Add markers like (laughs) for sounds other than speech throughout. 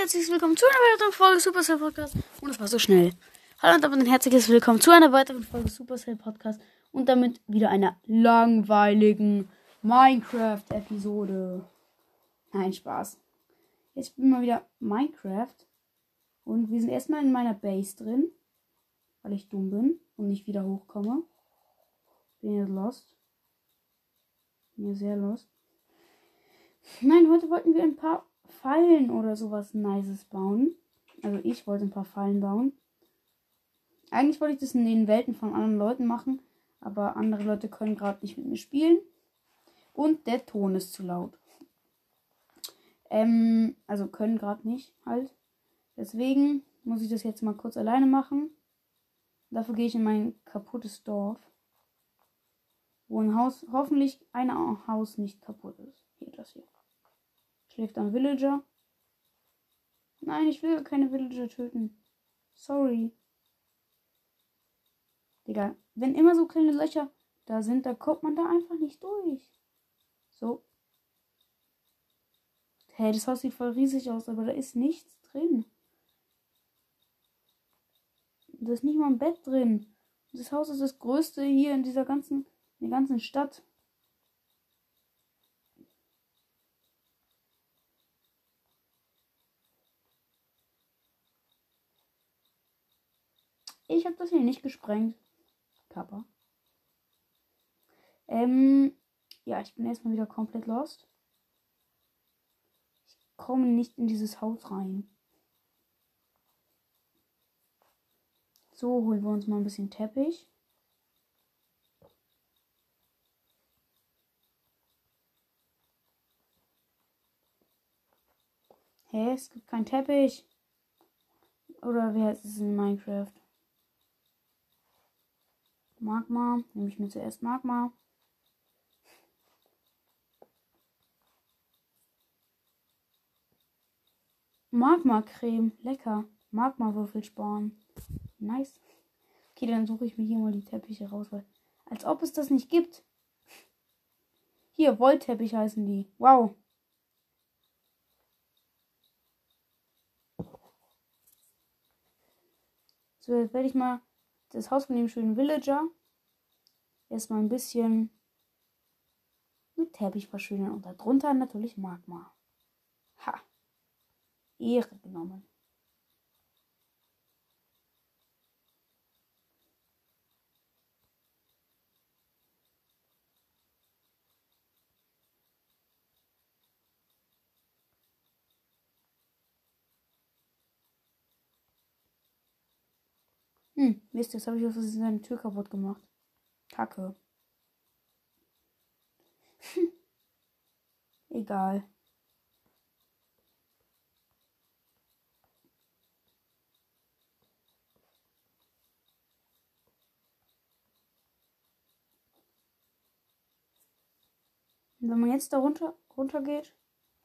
herzliches Willkommen zu einer weiteren Folge Supercell Podcast. Und es war so schnell. Hallo und damit ein herzliches Willkommen zu einer weiteren Folge Supercell Podcast. Und damit wieder einer langweiligen Minecraft-Episode. Nein, Spaß. Jetzt bin mal wieder Minecraft. Und wir sind erstmal in meiner Base drin. Weil ich dumm bin und nicht wieder hochkomme. Bin jetzt lost. Bin ja sehr lost. Nein, heute wollten wir ein paar Fallen oder sowas Nices bauen. Also ich wollte ein paar Fallen bauen. Eigentlich wollte ich das in den Welten von anderen Leuten machen, aber andere Leute können gerade nicht mit mir spielen. Und der Ton ist zu laut. Ähm, also können gerade nicht halt. Deswegen muss ich das jetzt mal kurz alleine machen. Dafür gehe ich in mein kaputtes Dorf. Wo ein Haus, hoffentlich ein Haus nicht kaputt ist. Hier, das hier. Schläft ein Villager. Nein, ich will keine Villager töten. Sorry. Digga, wenn immer so kleine Löcher da sind, da kommt man da einfach nicht durch. So. Hey, das Haus sieht voll riesig aus, aber da ist nichts drin. Da ist nicht mal ein Bett drin. Das Haus ist das größte hier in dieser ganzen, in der ganzen Stadt. Ich habe das hier nicht gesprengt. Kappa. Ähm, ja, ich bin erstmal wieder komplett lost. Ich komme nicht in dieses Haus rein. So, holen wir uns mal ein bisschen Teppich. Hä, es gibt keinen Teppich. Oder wer ist es in Minecraft? Magma. Nehme ich mir zuerst Magma. Magma-Creme. Lecker. Magma-Würfel sparen. Nice. Okay, dann suche ich mir hier mal die Teppiche raus, weil. Als ob es das nicht gibt. Hier, Wollteppich heißen die. Wow. So, jetzt werde ich mal das Haus von dem schönen Villager erstmal ein bisschen mit Teppich verschönern und darunter natürlich Magma. Ha! Ehre genommen. Hm, Mist, jetzt habe ich auf seine Tür kaputt gemacht. Kacke. (laughs) Egal. wenn man jetzt da runter, runter geht,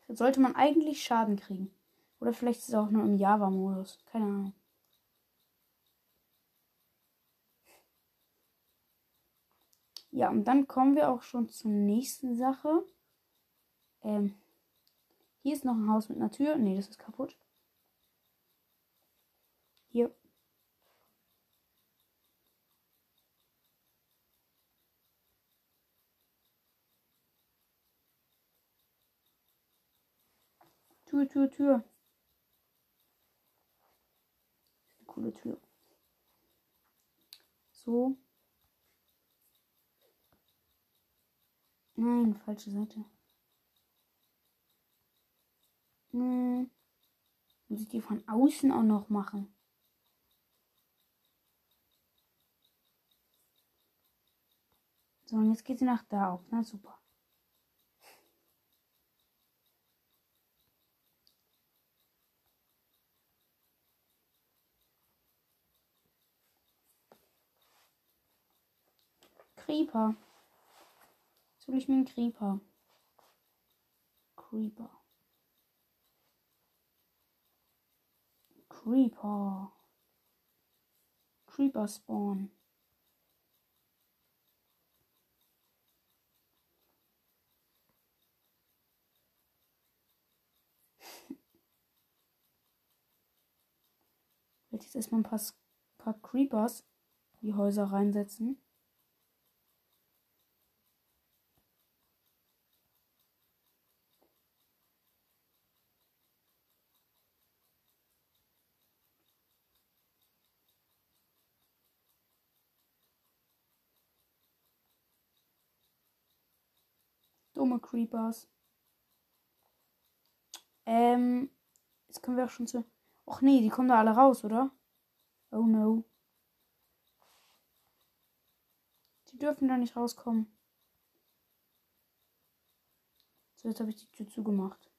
sollte man eigentlich Schaden kriegen. Oder vielleicht ist es auch nur im Java-Modus. Keine Ahnung. Ja, und dann kommen wir auch schon zur nächsten Sache. Ähm, hier ist noch ein Haus mit einer Tür. Ne, das ist kaputt. Hier. Tür, Tür, Tür. Eine coole Tür. So. Nein, falsche Seite. Hm. Muss ich die von außen auch noch machen? So, und jetzt geht sie nach da auf. Na super. Creeper. Jetzt hole ich mir einen Creeper. Creeper. Creeper. Creeper Spawn. Werde (laughs) jetzt erstmal ein paar, paar Creepers in die Häuser reinsetzen. Dumme Creepers. Ähm, jetzt können wir auch schon zu. Och nee, die kommen da alle raus, oder? Oh no. Die dürfen da nicht rauskommen. So, jetzt habe ich die Tür zugemacht.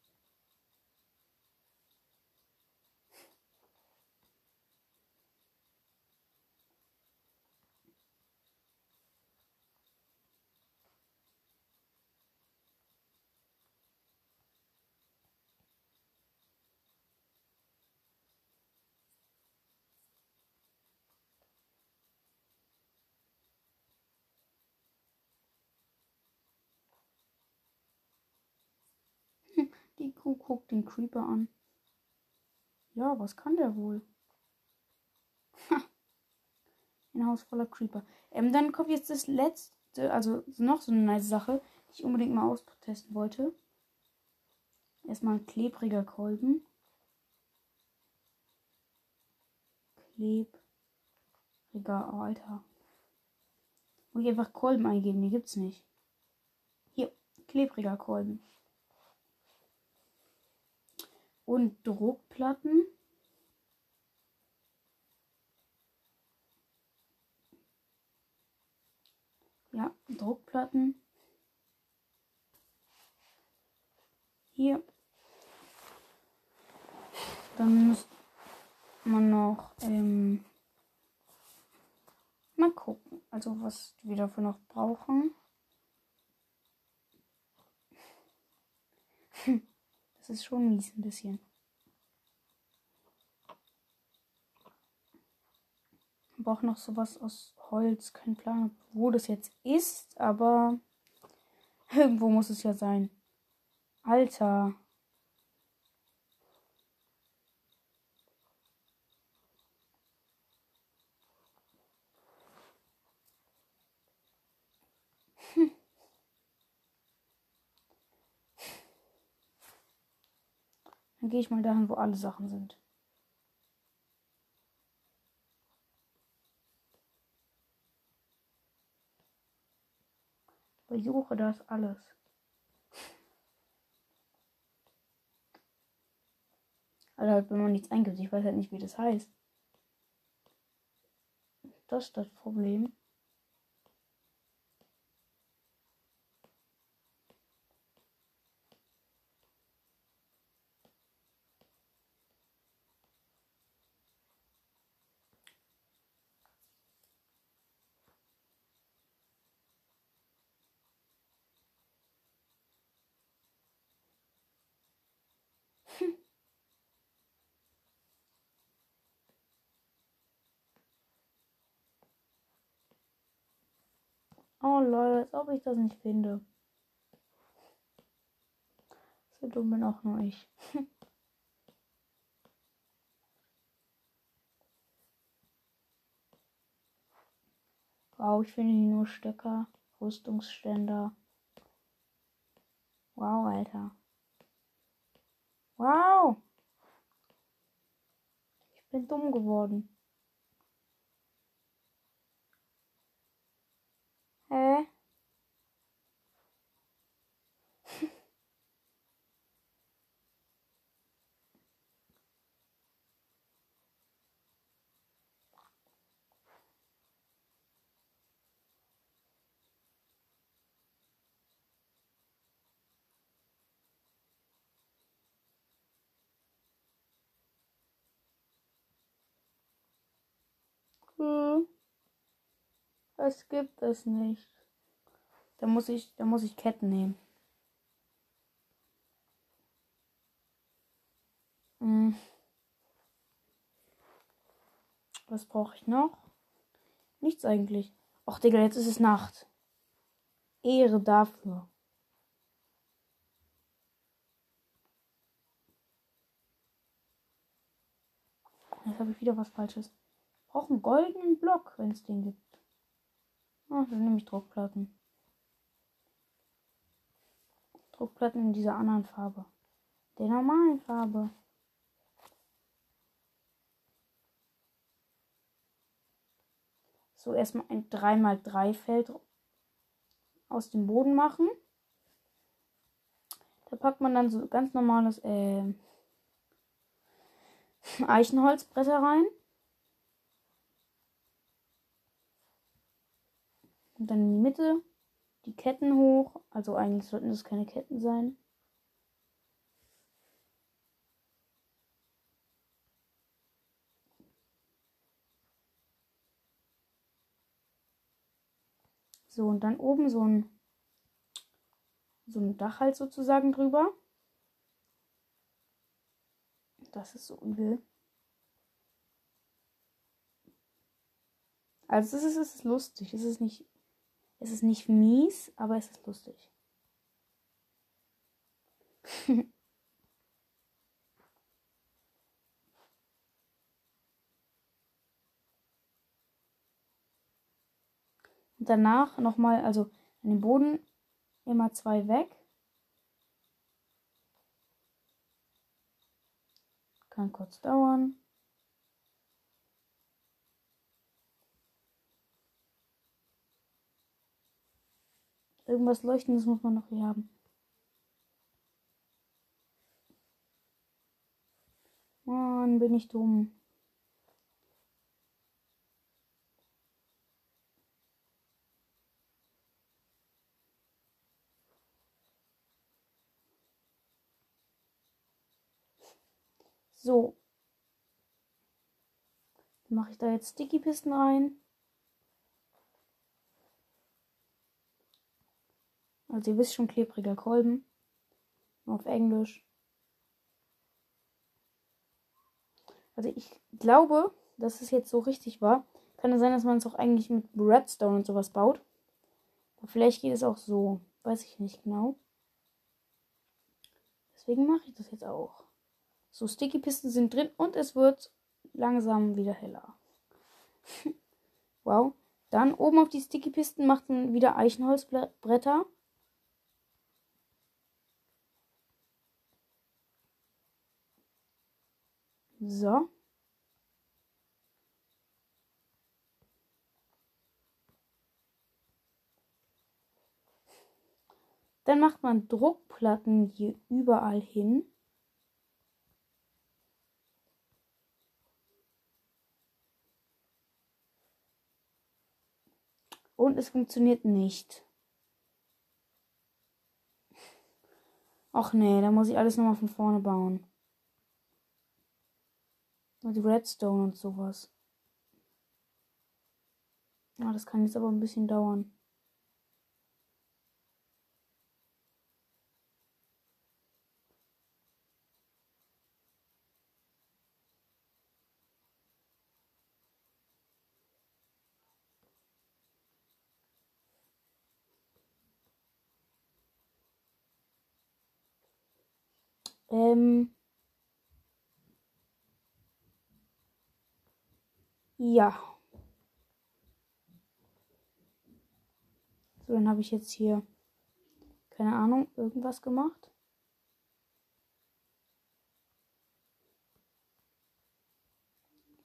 Die Kuh guckt den Creeper an. Ja, was kann der wohl? Ein Haus voller Creeper. Ähm, dann kommt jetzt das letzte, also noch so eine nice Sache, die ich unbedingt mal austesten wollte. Erstmal ein klebriger Kolben. Klebriger, oh, Alter. Muss ich einfach Kolben eingeben, die gibt's nicht. Hier, klebriger Kolben. Und Druckplatten. Ja, Druckplatten. Hier. Dann muss man noch ähm, mal gucken, also was wir dafür noch brauchen. (laughs) Das ist schon mies ein bisschen. Ich brauche noch sowas aus Holz. Kein Plan, wo das jetzt ist, aber (laughs) irgendwo muss es ja sein. Alter. Dann gehe ich mal dahin, wo alle Sachen sind. Versuche das alles. Also halt, wenn man nichts eingibt, ich weiß halt nicht, wie das heißt. Das ist das Problem. Oh lol, als ob ich das nicht finde. So dumm bin auch nur ich. (laughs) wow, ich finde hier nur Stöcker, Rüstungsständer. Wow, Alter. Wow. Ich bin dumm geworden. Hä? Hm. Das gibt es nicht. Da muss ich, da muss ich Ketten nehmen. Hm. Was brauche ich noch? Nichts eigentlich. Och, Digga, jetzt ist es Nacht. Ehre dafür. Jetzt habe ich wieder was Falsches. Brauche einen goldenen Block, wenn es den gibt. Ah, dann nehme ich Druckplatten. Druckplatten in dieser anderen Farbe. Der normalen Farbe. So, erstmal ein 3x3 Feld aus dem Boden machen. Da packt man dann so ganz normales äh, (laughs) Eichenholzbretter rein. Und dann in die Mitte die Ketten hoch. Also eigentlich sollten das keine Ketten sein. So, und dann oben so ein, so ein Dach halt sozusagen drüber. Das ist so übel. Also es ist, es ist lustig. Es ist nicht, es ist nicht mies, aber es ist lustig. (laughs) Danach nochmal, also an den Boden immer zwei weg. Kann kurz dauern. Irgendwas Leuchtendes muss man noch hier haben. Mann, bin ich dumm. So. Dann mache ich da jetzt Sticky-Pisten rein. Also ihr wisst schon, klebriger Kolben. Auf Englisch. Also ich glaube, dass es jetzt so richtig war. Kann es sein, dass man es auch eigentlich mit Redstone und sowas baut. Aber vielleicht geht es auch so. Weiß ich nicht genau. Deswegen mache ich das jetzt auch. So, Sticky-Pisten sind drin und es wird langsam wieder heller. (laughs) wow. Dann oben auf die Sticky-Pisten macht man wieder Eichenholzbretter. So. Dann macht man Druckplatten hier überall hin. Und es funktioniert nicht. Ach nee, da muss ich alles nochmal von vorne bauen. Mit Redstone und sowas. Ja, das kann jetzt aber ein bisschen dauern. Ähm. Ja. So, dann habe ich jetzt hier, keine Ahnung, irgendwas gemacht.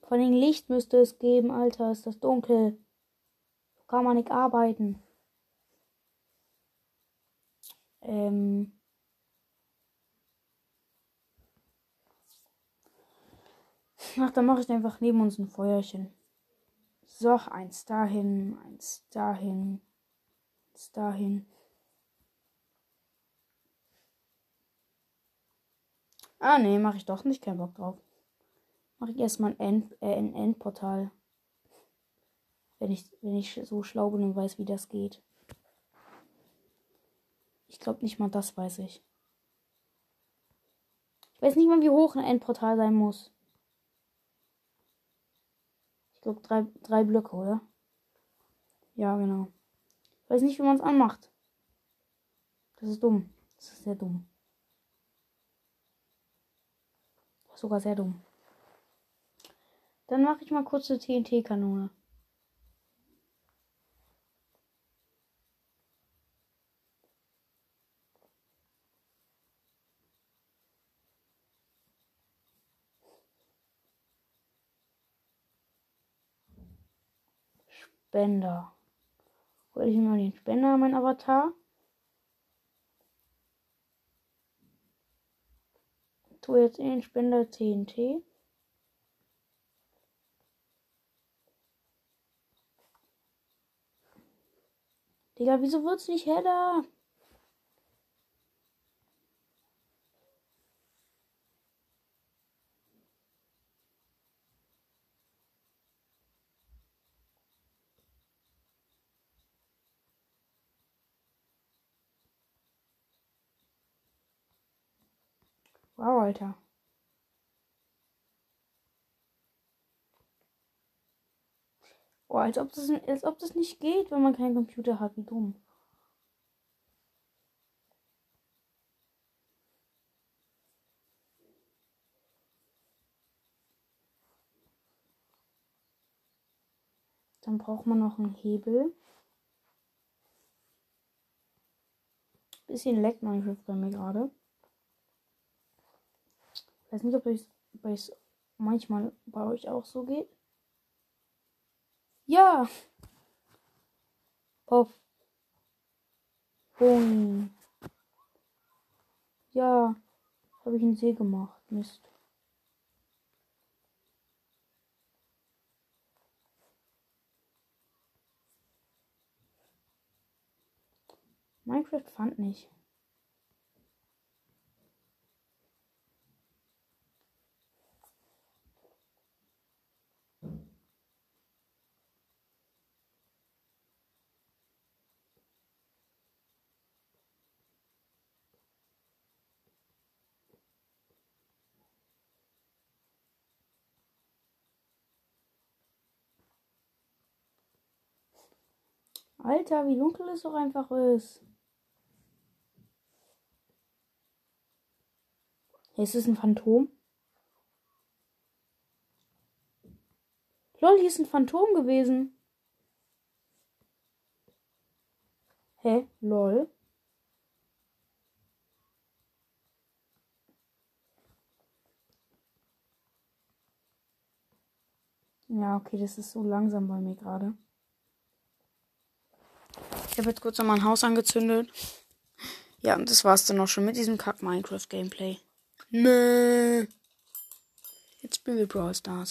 Vor allem Licht müsste es geben, Alter, ist das dunkel. So kann man nicht arbeiten. Ähm. Ach, dann mache ich einfach neben uns ein Feuerchen. So, eins dahin, eins dahin, eins dahin. Ah, nee, mache ich doch nicht. Kein Bock drauf. Mache ich erstmal ein, äh, ein Endportal. Wenn ich, wenn ich so schlau bin und weiß, wie das geht. Ich glaube nicht mal das weiß ich. Ich weiß nicht mal, wie hoch ein Endportal sein muss glaube, drei, drei Blöcke, oder? Ja, genau. Ich weiß nicht, wie man es anmacht. Das ist dumm. Das ist sehr dumm. Sogar sehr dumm. Dann mache ich mal kurz eine TNT-Kanone. Spender. Hol ich mir mal den Spender, mein Avatar. Tu jetzt in den Spender TNT. Digga, wieso wird's nicht heller? Wow, Alter. Oh, als ob, das, als ob das nicht geht, wenn man keinen Computer hat. Wie dumm. Dann braucht man noch einen Hebel. Bisschen leckt Minecraft bei mir gerade. Weiß nicht, ob es manchmal bei euch auch so geht. Ja. Auf. Boing. Ja. Habe ich einen See gemacht. Mist. Minecraft fand nicht. Alter, wie dunkel es doch einfach ist. Hey, ist es ein Phantom? Lol, hier ist ein Phantom gewesen. Hä? Lol. Ja, okay, das ist so langsam bei mir gerade. Ich habe jetzt kurz noch mein Haus angezündet. Ja, und das war's dann auch schon mit diesem Kack Minecraft Gameplay. Nö. Jetzt spielen wir Brawl Stars.